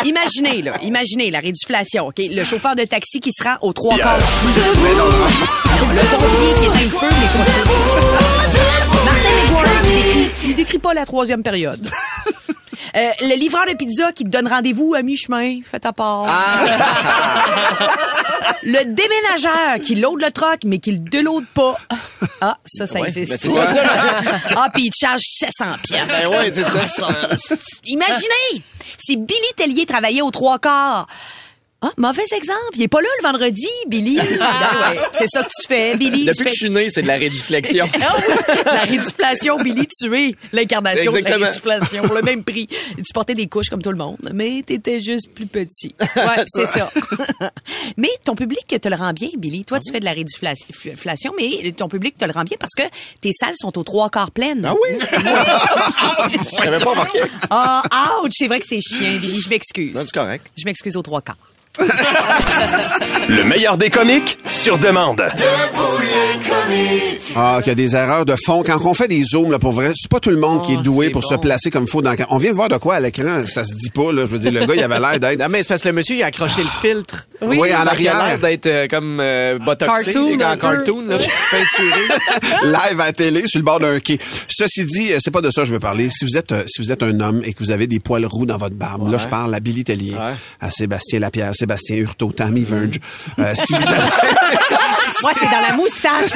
Speaker 3: imaginez, là, imaginez la réduflation, OK? Le chauffeur de taxi qui se rend aux trois quarts. Le pompier qui éteint le feu, mais Martin il décrit pas la troisième période. Euh, le livreur de pizza qui te donne rendez-vous à mi-chemin, faites à part. le déménageur qui load le troc, mais qui le déload pas. Ah, ça, ça
Speaker 2: Ouais,
Speaker 3: existe.
Speaker 2: ben ça.
Speaker 3: ah, puis il te charge 700 pièces.
Speaker 2: Ben ouais, c'est ça.
Speaker 3: Imaginez, si Billy Tellier travaillait aux trois quarts, Ah, mauvais exemple. Il est pas là le vendredi, Billy. Ah, ouais. C'est ça que tu fais, Billy.
Speaker 2: Depuis
Speaker 3: tu
Speaker 2: que
Speaker 3: fais...
Speaker 2: je suis né, c'est de la réduflexion.
Speaker 3: Ah oui, la réduflation, Billy, tu es l'incarnation de la réduflation pour le même prix. Tu portais des couches comme tout le monde, mais t'étais juste plus petit. Ouais, c'est ça. mais ton public te le rend bien, Billy. Toi, tu fais de la réduflation, mais ton public te le rend bien parce que tes salles sont aux trois quarts pleines.
Speaker 2: Ah oui? J'avais pas remarqué.
Speaker 3: Ah, ouch! C'est vrai que c'est chiant, Billy. Je m'excuse.
Speaker 2: Non, c'est correct.
Speaker 3: Je m'excuse aux trois quarts.
Speaker 5: Le meilleur des comiques sur demande.
Speaker 1: Ah, qu'il y a des erreurs de fond. Quand on fait des zooms, là, pour vrai, c'est pas tout le monde qui est
Speaker 2: Oh,
Speaker 1: doué pour se placer comme il faut dans On vient de voir de quoi à l'écran, ça se dit pas, là. Je veux dire, le gars, il avait l'air d'être.
Speaker 2: Non, mais c'est parce que le monsieur, il a accroché le filtre.
Speaker 1: Oui, en arrière.
Speaker 2: l'air d'être euh, comme euh, botoxé,
Speaker 4: Cartoon,
Speaker 2: en
Speaker 4: un
Speaker 2: cartoon, là, peinturé.
Speaker 1: live à la télé sur le bord d'un quai. Ceci dit, euh, c'est pas de ça que je veux parler. Si vous êtes euh, si vous êtes un homme et que vous avez des poils roux dans votre barbe, là je parle à Billy Tellier,
Speaker 2: Ouais.
Speaker 1: à Sébastien Lapierre, Sébastien Hurtaud, Tammy Verge. Euh, si vous avez
Speaker 3: Moi, c'est dans la moustache,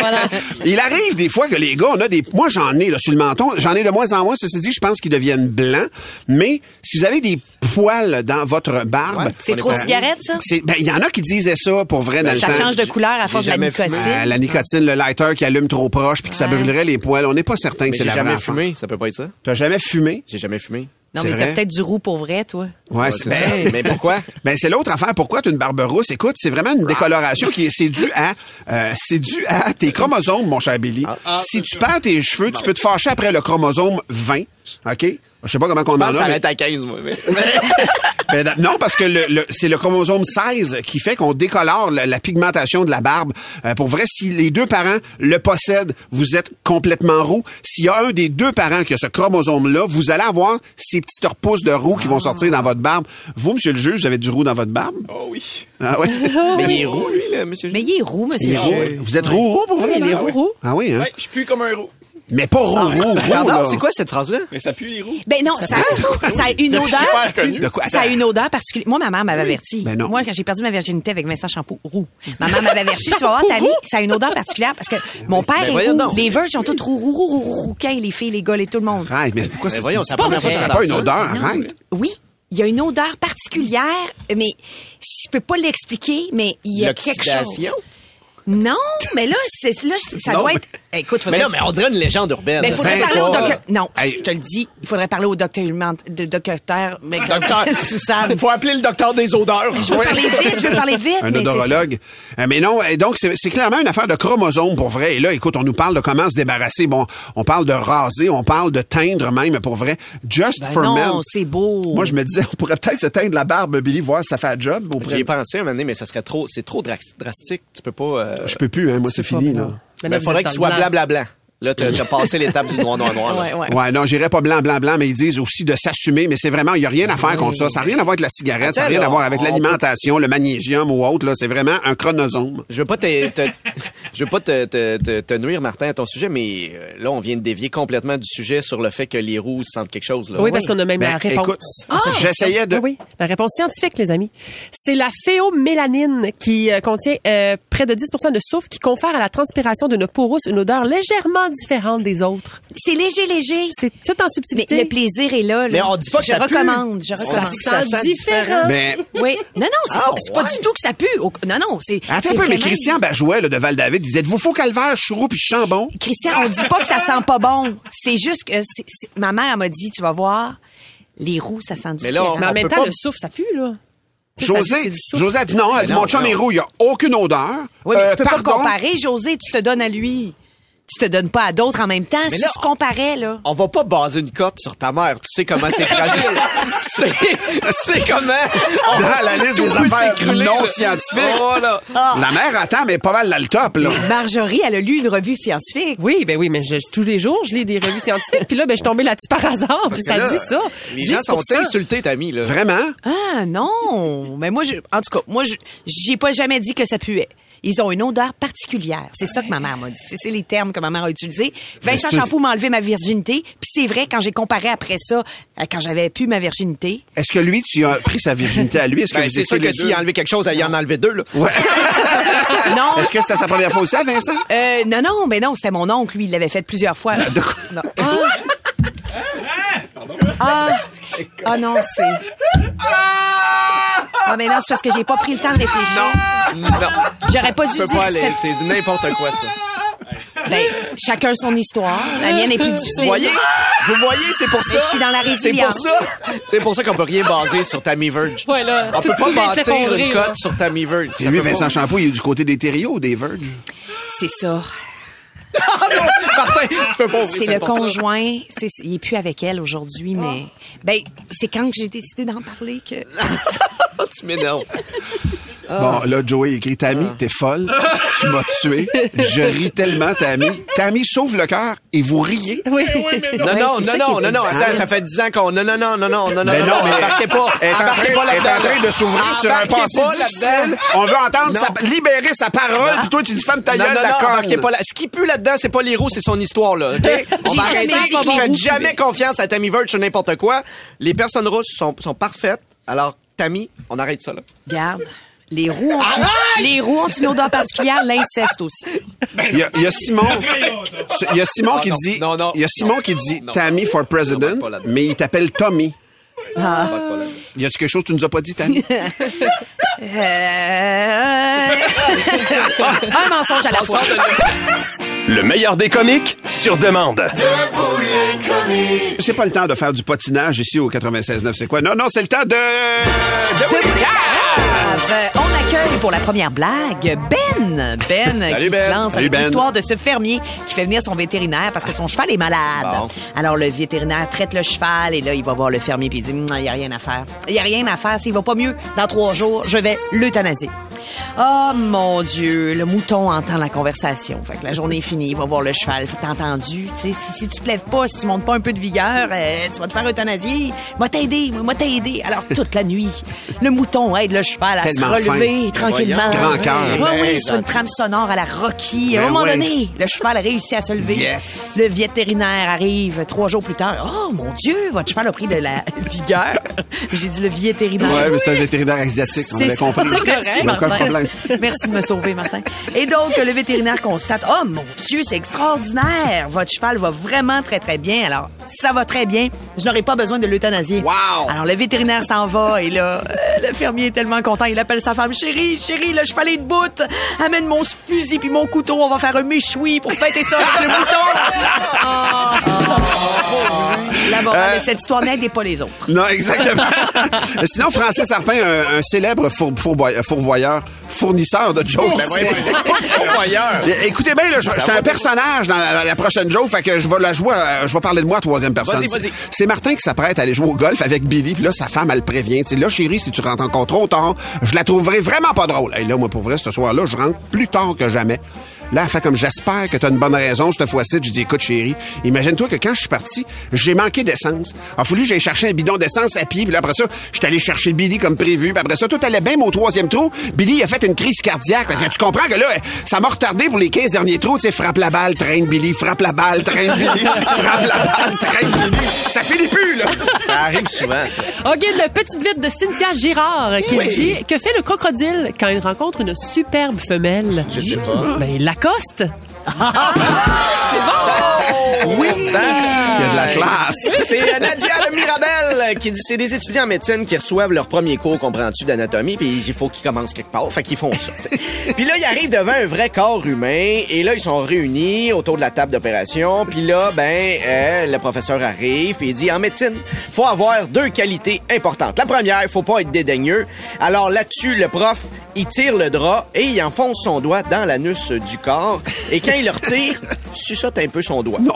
Speaker 3: pardon.
Speaker 1: Il arrive des fois que les gars, on a des. Moi, j'en ai là, sur le menton. J'en ai de moins en moins. Ceci dit, je pense qu'ils deviennent blancs. Mais si vous avez des poils dans votre barbe.
Speaker 3: C'est trop de cigarettes, ça?
Speaker 1: Ben, il y en a qui disaient ça pour vrai dans le
Speaker 3: Ça
Speaker 1: temps.
Speaker 3: change de couleur à force de la nicotine.
Speaker 1: Euh, la nicotine, le lighter qui allume trop proche puis que ça brûlerait les poils. On n'est pas certain que
Speaker 2: Mais
Speaker 1: c'est
Speaker 2: j'ai
Speaker 1: la
Speaker 2: jamais
Speaker 1: vraie
Speaker 2: fumé, ça peut pas être ça.
Speaker 1: T'as jamais fumé?
Speaker 2: J'ai jamais fumé.
Speaker 3: Non,
Speaker 1: C'est
Speaker 3: mais t'as peut-être du roux pour vrai, toi.
Speaker 1: Ouais,
Speaker 2: c'est
Speaker 1: ben,
Speaker 2: ça. Mais pourquoi?
Speaker 1: Ben c'est l'autre affaire. Pourquoi tu as une barbe rousse? Écoute, c'est vraiment une décoloration qui est c'est dû à euh, c'est dû à tes chromosomes, mon cher Billy. si tu perds tes cheveux, tu peux te fâcher après le chromosome 20. Ok? Je sais pas comment on
Speaker 2: Je
Speaker 1: en
Speaker 2: que ça
Speaker 1: a. mais-
Speaker 2: à 15, moi. mais-
Speaker 1: Ben, non, parce que le, le- c'est le chromosome 16 qui fait qu'on décolore la, la pigmentation de la barbe. Euh, pour vrai, si les deux parents le possèdent, vous êtes complètement roux. S'il y a un des deux parents qui a ce chromosome-là, vous allez avoir ces petites repousses de roux qui vont sortir dans votre barbe. Vous, monsieur le juge, vous avez du roux dans votre barbe?
Speaker 7: Oh oui.
Speaker 1: Ah oui?
Speaker 2: Mais il est roux, lui, là, monsieur.
Speaker 3: Mais il est roux, monsieur.
Speaker 1: Roux.
Speaker 3: Jules.
Speaker 1: Vous êtes roux, roux pour vrai?
Speaker 4: il est roux, roux.
Speaker 1: Ah oui, hein?
Speaker 7: Ouais, je suis plus comme un roux.
Speaker 1: Mais pas roux, roux, roux,
Speaker 2: Pardon,
Speaker 1: là.
Speaker 2: c'est quoi cette phrase-là?
Speaker 7: Mais ça pue les roux.
Speaker 3: Ben non, ça, ça a une
Speaker 7: C'est
Speaker 3: odeur.
Speaker 7: super connu.
Speaker 1: De quoi?
Speaker 3: Ça a une odeur particulière. Moi, ma mère m'avait averti.
Speaker 1: Ben non.
Speaker 3: Moi, quand j'ai perdu ma virginité avec Vincent Shampoo roux, ma mère m'avait averti. tu vas voir, Tammy, ça a une odeur particulière parce que mon père
Speaker 2: Ben
Speaker 3: est roux.
Speaker 2: donc.
Speaker 3: Les Verges sont tous roux, roux, roux, roux, rouquins, les filles, les gars, et tout le monde.
Speaker 1: Arrête, mais pourquoi
Speaker 2: Mais
Speaker 1: c'est
Speaker 2: voyons,
Speaker 1: ça pas une odeur?
Speaker 3: Non.
Speaker 1: Arrête?
Speaker 3: Oui. Il y a une odeur particulière, mais je peux pas l'expliquer, mais il y a quelque chose. Non, mais là, c'est, là, ça
Speaker 1: Non,
Speaker 3: doit
Speaker 1: mais-
Speaker 3: être. Écoute,
Speaker 2: Mais
Speaker 3: faudrait...
Speaker 2: non, mais on dirait une légende urbaine.
Speaker 3: Ben, il faudrait parler au docteur. Non,
Speaker 1: Hey.
Speaker 3: je te le dis, il faudrait parler au docteur, de docteur, mais
Speaker 2: Docteur.
Speaker 3: Suzanne.
Speaker 2: Il faut appeler le docteur des odeurs.
Speaker 3: Je veux parler vite, je veux parler vite.
Speaker 1: un
Speaker 3: mais
Speaker 1: odorologue. Euh, mais non, et donc c'est clairement une affaire de chromosomes pour vrai. Et là, écoute, on nous parle de comment se débarrasser. Bon, on parle de raser, on parle de teindre même pour vrai. Just
Speaker 3: Ben
Speaker 1: for
Speaker 3: non,
Speaker 1: men.
Speaker 3: c'est beau.
Speaker 1: Moi, je me disais, on pourrait peut-être se teindre la barbe, Billy, voir si ça fait un job.
Speaker 2: J'y ai pensé un moment donné, mais ça serait trop, c'est trop dra- drastique. Tu peux pas. euh,
Speaker 1: Je peux plus, hein, moi, c'est fini, là.
Speaker 4: Mais
Speaker 2: il faudrait qu'il soit
Speaker 4: le
Speaker 2: Là, t'as t'as passé l'étape du noir, noir, noir.
Speaker 3: Ouais, ouais.
Speaker 1: Ouais, non, j'irais pas blanc, blanc, blanc, mais ils disent aussi de s'assumer, mais c'est vraiment, il n'y a rien à faire contre ça. Ça n'a rien à voir avec la cigarette, ça n'a rien à voir avec
Speaker 2: on-
Speaker 1: l'alimentation, le magnésium ou autre, là. C'est vraiment un chronosome.
Speaker 2: Je veux pas te, te- je veux pas te, te, te, te nuire, Martin, à ton sujet, mais euh, là, on vient de dévier complètement du sujet sur le fait que les roues sentent quelque chose. Là.
Speaker 4: Oui, parce qu'on a même
Speaker 1: Ben,
Speaker 4: la réponse.
Speaker 1: écoute,
Speaker 4: à cette
Speaker 1: j'essayais de-
Speaker 4: oui, la réponse scientifique, les amis. C'est la phéomélanine qui euh, contient euh, près de 10% de soufre qui confère à la transpiration d'une peau rousse une odeur légèrement différente des autres.
Speaker 3: C'est léger, léger.
Speaker 4: C'est tout en
Speaker 3: Mais
Speaker 4: subtilité.
Speaker 3: le plaisir est là. là.
Speaker 2: Mais on dit pas que
Speaker 3: je
Speaker 2: ça pue.
Speaker 3: recommande, je
Speaker 2: Ça
Speaker 3: recommande.
Speaker 2: que ça
Speaker 4: sent différent.
Speaker 1: Mais,
Speaker 3: Oui. Non, non, c'est
Speaker 2: Ah,
Speaker 3: pas, du tout que ça pue. Non, non, c'est.
Speaker 1: attends un peu, mais Christian Bajouet, là, de Val-David, disait, vous faut calvaire, je suis roux puis je sens bon.
Speaker 3: Christian, on dit pas que ça sent pas bon. C'est juste que ma mère m'a dit, tu vas voir, les roues, ça sent
Speaker 2: Mais là,
Speaker 3: différent.
Speaker 4: Mais en
Speaker 2: on
Speaker 4: même
Speaker 2: peut
Speaker 4: temps,
Speaker 2: pas-
Speaker 4: le souffle, ça pue, là. Ça
Speaker 1: José. José a dit non, elle a dit,
Speaker 2: non,
Speaker 1: mon chum
Speaker 2: non.
Speaker 1: est roux, il n'y a aucune odeur.
Speaker 3: Oui, mais
Speaker 1: Euh,
Speaker 3: tu peux
Speaker 1: pardon.
Speaker 3: pas comparer, José, tu te donnes à lui. Tu te donnes pas à d'autres en même temps.
Speaker 2: Mais
Speaker 3: si
Speaker 2: là,
Speaker 3: tu comparais, là.
Speaker 2: On va pas baser une cote sur ta mère. Tu sais comment c'est fragile. c'est, c'est comment.
Speaker 1: Dans la liste des affaires non
Speaker 2: là.
Speaker 1: scientifiques.
Speaker 2: Oh, là.
Speaker 1: La mère attend, mais pas mal dans le top, là.
Speaker 3: Marjorie, elle a lu une revue scientifique.
Speaker 4: Oui, ben oui, mais je- tous les jours, je lis des revues scientifiques. Puis là, ben, je suis tombée là-dessus par hasard. Puis ça
Speaker 2: Là,
Speaker 4: dit ça.
Speaker 2: Les gens sont
Speaker 4: 10%.
Speaker 2: insultés, Tammy, là.
Speaker 1: Vraiment?
Speaker 3: Ah non, mais moi, je, en tout cas, moi, je- j'ai pas jamais dit que ça puait. Ils ont une odeur particulière. C'est ça que ma mère m'a dit. C'est les termes que ma mère a utilisés. Vincent Champoux m'a enlevé ma virginité. Puis c'est vrai, quand j'ai comparé après ça, à quand j'avais pu ma virginité,
Speaker 1: Est-ce que lui, tu as pris sa virginité à lui? Est-ce que
Speaker 2: Ben,
Speaker 1: vous
Speaker 2: c'est sûr que s'il a enlevé quelque chose, il en a enlevé deux, là.
Speaker 1: Ouais.
Speaker 3: non,
Speaker 1: Est-ce que c'était sa première fois aussi, à Vincent?
Speaker 3: euh, non, non, mais non, c'était mon oncle, lui, il l'avait fait plusieurs fois. Non. Ah. Ah, ah non, c'est. Ah, mais non, c'est parce que j'ai pas pris le temps de réfléchir.
Speaker 2: Non.
Speaker 3: J'aurais pas dû dire
Speaker 2: pas aller.
Speaker 3: cette-
Speaker 2: C'est n'importe quoi, ça.
Speaker 3: Ben, chacun son histoire. La mienne est plus difficile.
Speaker 2: Vous voyez? Vous voyez, c'est pour ça.
Speaker 3: Mais je suis dans la
Speaker 2: C'est pour
Speaker 3: résilience.
Speaker 2: ça. C'est pour ça qu'on peut rien baser sur Tammy Verge.
Speaker 4: Ouais, là,
Speaker 2: On peut pas bâtir une cote sur Tammy Verge.
Speaker 1: Et lui,
Speaker 2: pas.
Speaker 1: Vincent Champoux, il est du côté des Thériault, des Verge.
Speaker 3: C'est ça.
Speaker 2: Ah non, Martin, tu peux pas ouvrir
Speaker 3: C'est le conjoint. Il est plus avec elle aujourd'hui, mais ben c'est quand que j'ai décidé d'en parler que.
Speaker 2: tu m'énerves.
Speaker 1: Bon, là, Joey écrit Tammy, t'es folle, tu m'as tué, je ris tellement, Tammy. Tammy sauve le cœur et vous riez.
Speaker 4: Oui.
Speaker 2: Non,
Speaker 3: Ouais,
Speaker 2: non, non,
Speaker 3: ça
Speaker 2: non,
Speaker 3: est
Speaker 2: non, non,
Speaker 3: bizarre.
Speaker 2: attends, ça fait 10 ans qu'on. Non, non, non, non, non, non, non, non,
Speaker 1: non, mais
Speaker 2: embarquez pas.
Speaker 1: elle est en train-
Speaker 2: Embarquez pas
Speaker 1: elle est en
Speaker 2: là-dedans.
Speaker 1: train de s'ouvrir sur un passé difficile.
Speaker 2: là-dedans.
Speaker 1: On veut entendre
Speaker 2: Non.
Speaker 1: libérer sa parole, puis toi, tu dis femme ta
Speaker 2: Non,
Speaker 1: gueule,
Speaker 2: non,
Speaker 1: la
Speaker 2: non,
Speaker 1: conne.
Speaker 2: embarquez pas là. Ce qui pue là-dedans, c'est pas les roues, c'est son histoire, là. OK? On va
Speaker 3: jamais
Speaker 2: arrêter. Faites jamais confiance à Tammy Verge sur n'importe quoi. Les personnes rousses sont, parfaites. Alors, Tammy, on arrête ça, là.
Speaker 3: Regarde. Les roues ont, les roues ont une odeur particulière, l'inceste aussi.
Speaker 1: Il y a, il y a Simon, il y a Simon qui dit,
Speaker 2: non, non,
Speaker 1: il y a Simon
Speaker 2: non,
Speaker 1: qui dit. Tammy for president, mais il t'appelle Tommy.
Speaker 3: Ah.
Speaker 1: Y a-tu quelque chose que tu nous as pas dit, Tammy?
Speaker 3: Euh... Un mensonge à la fois.
Speaker 5: Le meilleur des comiques sur demande.
Speaker 1: C'est pas le temps de faire du patinage ici au 96.9, c'est quoi? Non, non, c'est le temps de... de...
Speaker 3: On accueille pour la première blague Ben. Ben
Speaker 2: Salut,
Speaker 3: qui
Speaker 2: Ben.
Speaker 3: se lance
Speaker 1: Salut,
Speaker 3: avec
Speaker 1: Ben.
Speaker 3: l'histoire de ce fermier qui fait venir son vétérinaire parce que son cheval est malade.
Speaker 2: Bon.
Speaker 3: Alors le vétérinaire traite le cheval et là il va voir le fermier puis il dit Hum, il y a rien à faire. Il y a rien à faire. S'il va pas mieux dans trois jours, je vais l'euthanasier. Oh mon Dieu, le mouton entend la conversation. Fait que la journée est finie, il va voir le cheval. Fait t'as entendu, tu sais, si, si tu te lèves pas, si tu montes pas un peu de vigueur, euh, tu vas te faire euthanasier. Moi t'aider, moi t'aider. Alors toute la nuit, le mouton aide le cheval à
Speaker 1: Tellement
Speaker 3: se relever
Speaker 1: fin.
Speaker 3: tranquillement.
Speaker 1: Grand cœur.
Speaker 3: Oui, oui,
Speaker 2: Ben,
Speaker 3: sur une trame sonore à la Rocky. À un
Speaker 1: Ben
Speaker 3: moment
Speaker 1: ouais.
Speaker 3: donné, le cheval a réussi à se lever.
Speaker 1: Yes.
Speaker 3: Le vétérinaire arrive trois jours plus tard. Oh mon Dieu, votre cheval a pris de la vigueur. J'ai dit le vétérinaire.
Speaker 1: Ouais, mais c'est un vétérinaire asiatique, on avait compris.
Speaker 3: c'est correct,
Speaker 1: Il problème.
Speaker 3: Merci de me sauver, Martin. Et donc, le vétérinaire constate, oh mon Dieu, c'est extraordinaire. Votre cheval va vraiment très, très bien. Alors, ça va très bien. Je n'aurai pas besoin de l'euthanasier.
Speaker 1: Wow!
Speaker 3: Alors, le vétérinaire s'en va et là, euh, le fermier est tellement content. Il appelle sa femme, chérie, chérie, le cheval est debout. Amène mon fusil puis mon couteau. On va faire un méchoui pour fêter ça avec le mouton. Oh. La morale
Speaker 1: Euh,
Speaker 3: de cette histoire n'aide pas les autres.
Speaker 1: Non, exactement. Sinon, Francis Arpin, un, un célèbre four- fourboy- fourvoyeur, fournisseur de jokes.
Speaker 2: Ben ouais, fourvoyeur.
Speaker 1: Écoutez bien, j'étais un personnage dans la, la prochaine joke, fait que je vais la jouer, euh, je vais parler de moi à troisième personne.
Speaker 2: Vas-y, vas-y.
Speaker 1: C'est Martin qui s'apprête à aller jouer au golf avec Billy, puis là, sa femme, elle le prévient. Sais, là, chérie, si tu rentres encore trop tard, je la trouverai vraiment pas drôle. Et là, moi, pour vrai, ce soir-là, je rentre plus tard que jamais. Là, elle fait comme j'espère que tu as une bonne raison cette fois-ci. Je dis écoute chérie, imagine-toi que quand je suis parti, j'ai manqué d'essence. Il a fallu que j'aille chercher un bidon d'essence à pied. Puis là, après ça, je suis allé chercher Billy comme prévu. Puis après ça, tout allait bien, mais au troisième trou, Billy a fait une crise cardiaque. Que tu comprends que là, ça m'a retardé pour les 15 derniers trous. Tu sais, frappe la balle, traîne Billy, frappe la balle, traîne Billy, frappe la balle, traîne Billy. Ça finit plus, là.
Speaker 2: Ça arrive souvent, ça.
Speaker 4: OK, le petite vite de Cynthia Girard qui
Speaker 2: Oui.
Speaker 4: dit Que fait le crocodile quand il rencontre une superbe femelle?
Speaker 2: Je sais pas.
Speaker 4: Ben, il l'accoste.
Speaker 1: Oui! Il y a de la classe.
Speaker 2: C'est euh, Nadia de Mirabel qui dit c'est des étudiants en médecine qui reçoivent leur premier cours, comprends-tu, d'anatomie, puis il faut qu'ils commencent quelque part. Fait qu'ils font ça. tu sais. Puis là, ils arrivent devant un vrai corps humain et là, ils sont réunis autour de la table d'opération. Puis là, ben, euh, le professeur arrive puis il dit en médecine, faut avoir deux qualités importantes. La première, faut pas être dédaigneux. Alors là-dessus, le prof, il tire le drap et il enfonce son doigt dans l'anus du corps. Et quand il le retire, suçote un peu son doigt. Non.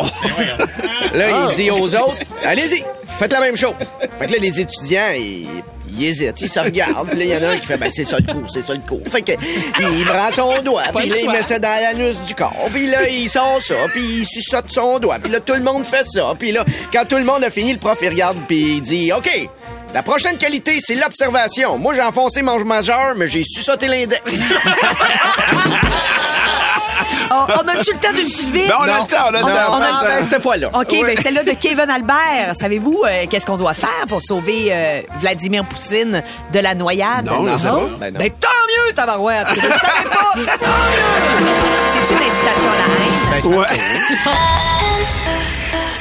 Speaker 2: Là, il dit aux autres, allez-y, faites la même chose. Fait que là, les étudiants, ils, ils hésitent, ils se regardent. Puis là, il y en a un qui fait, ben, c'est ça le coup, c'est ça le coup. Fait que, il prend son doigt, puis là, il met ça dans l'anus du corps. Puis là, il sort ça, puis il suçote son doigt. Puis là, tout le monde fait ça. Puis là, quand tout le monde a fini, le prof, il regarde, puis il dit, OK, la prochaine qualité, c'est l'observation. Moi, j'ai enfoncé mon majeur, mais j'ai suçoté l'index.
Speaker 3: Oh, on a-tu le temps d'une petite vite?
Speaker 1: Ben, on a
Speaker 2: Non.
Speaker 1: le temps, on a le temps.
Speaker 3: on a-
Speaker 2: Ah, ben, cette fois-là.
Speaker 3: OK, ben celle-là de Kevin Albert. Savez-vous euh, qu'est-ce qu'on doit faire pour sauver euh, Vladimir Poutine de la noyade?
Speaker 1: Non, sais pas.
Speaker 2: Ben non.
Speaker 3: Ben, tant mieux, tabarouette! Vous le savez pas? Tant mieux! C'est une incitation à la haine?
Speaker 2: Ben,
Speaker 1: Ouais.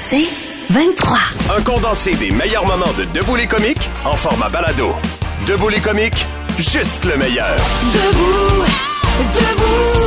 Speaker 6: C'est 23.
Speaker 5: Un condensé des meilleurs moments de Debout les comiques en format balado. Debout les comiques,
Speaker 8: juste le meilleur.
Speaker 6: Debout? Debout,